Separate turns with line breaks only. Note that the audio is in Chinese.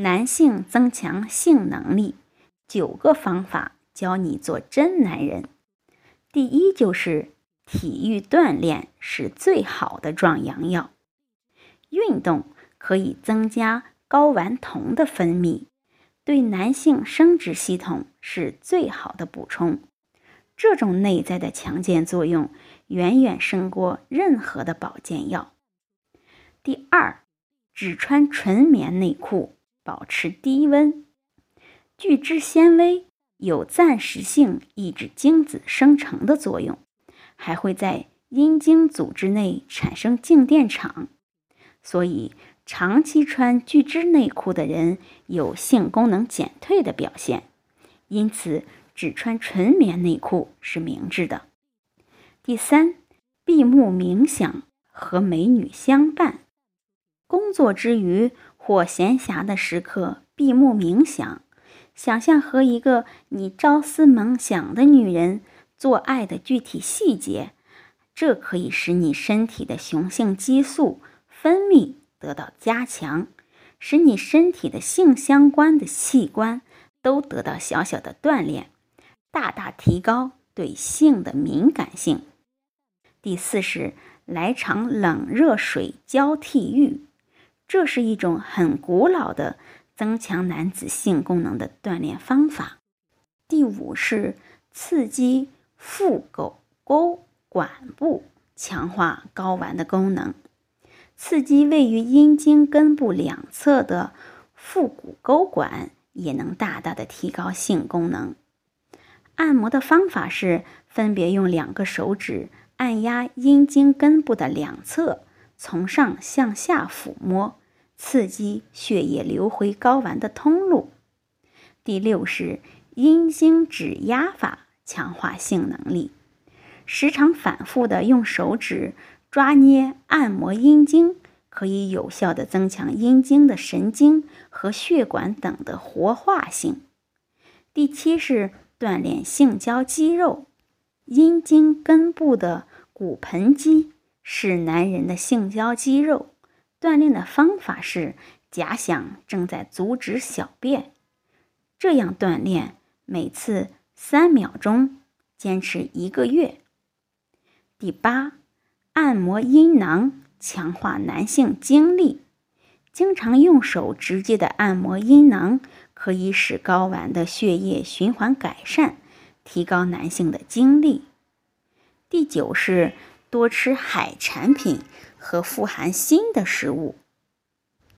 男性增强性能力九个方法，教你做真男人。第一就是体育锻炼是最好的壮阳药，运动可以增加睾丸酮的分泌，对男性生殖系统是最好的补充。这种内在的强健作用远远胜过任何的保健药。第二，只穿纯棉内裤，保持低温。聚酯纤维有暂时性抑制精子生成的作用，还会在阴茎组织内产生静电场，所以长期穿聚酯内裤的人有性功能减退的表现。因此。只穿纯棉内裤是明智的。第三，闭目冥想和美女相伴，工作之余或闲暇的时刻闭目冥想，想象和一个你朝思暮想的女人做爱的具体细节，这可以使你身体的雄性激素分泌得到加强，使你身体的性相关的器官都得到小小的锻炼。大大提高对性的敏感性。第四是来场冷热水交替浴，这是一种很古老的增强男子性功能的锻炼方法。第五是刺激腹股沟管部，强化睾丸的功能。刺激位于阴茎根部两侧的腹股沟管，也能大大的提高性功能。按摩的方法是分别用两个手指按压阴茎根部的两侧，从上向下抚摸，刺激血液流回睾丸的通路。第六是阴茎指压法，强化性能力。时常反复的用手指抓捏按摩阴茎，可以有效的增强阴茎的神经和血管等的活化性。第七是。锻炼性交肌肉，阴茎根部的骨盆肌是男人的性交肌肉。锻炼的方法是假想正在阻止小便，这样锻炼每次三秒钟，坚持一个月。第八，按摩阴囊，强化男性精力。经常用手直接的按摩阴囊。可以使睾丸的血液循环改善，提高男性的精力。第九是多吃海产品和富含锌的食物，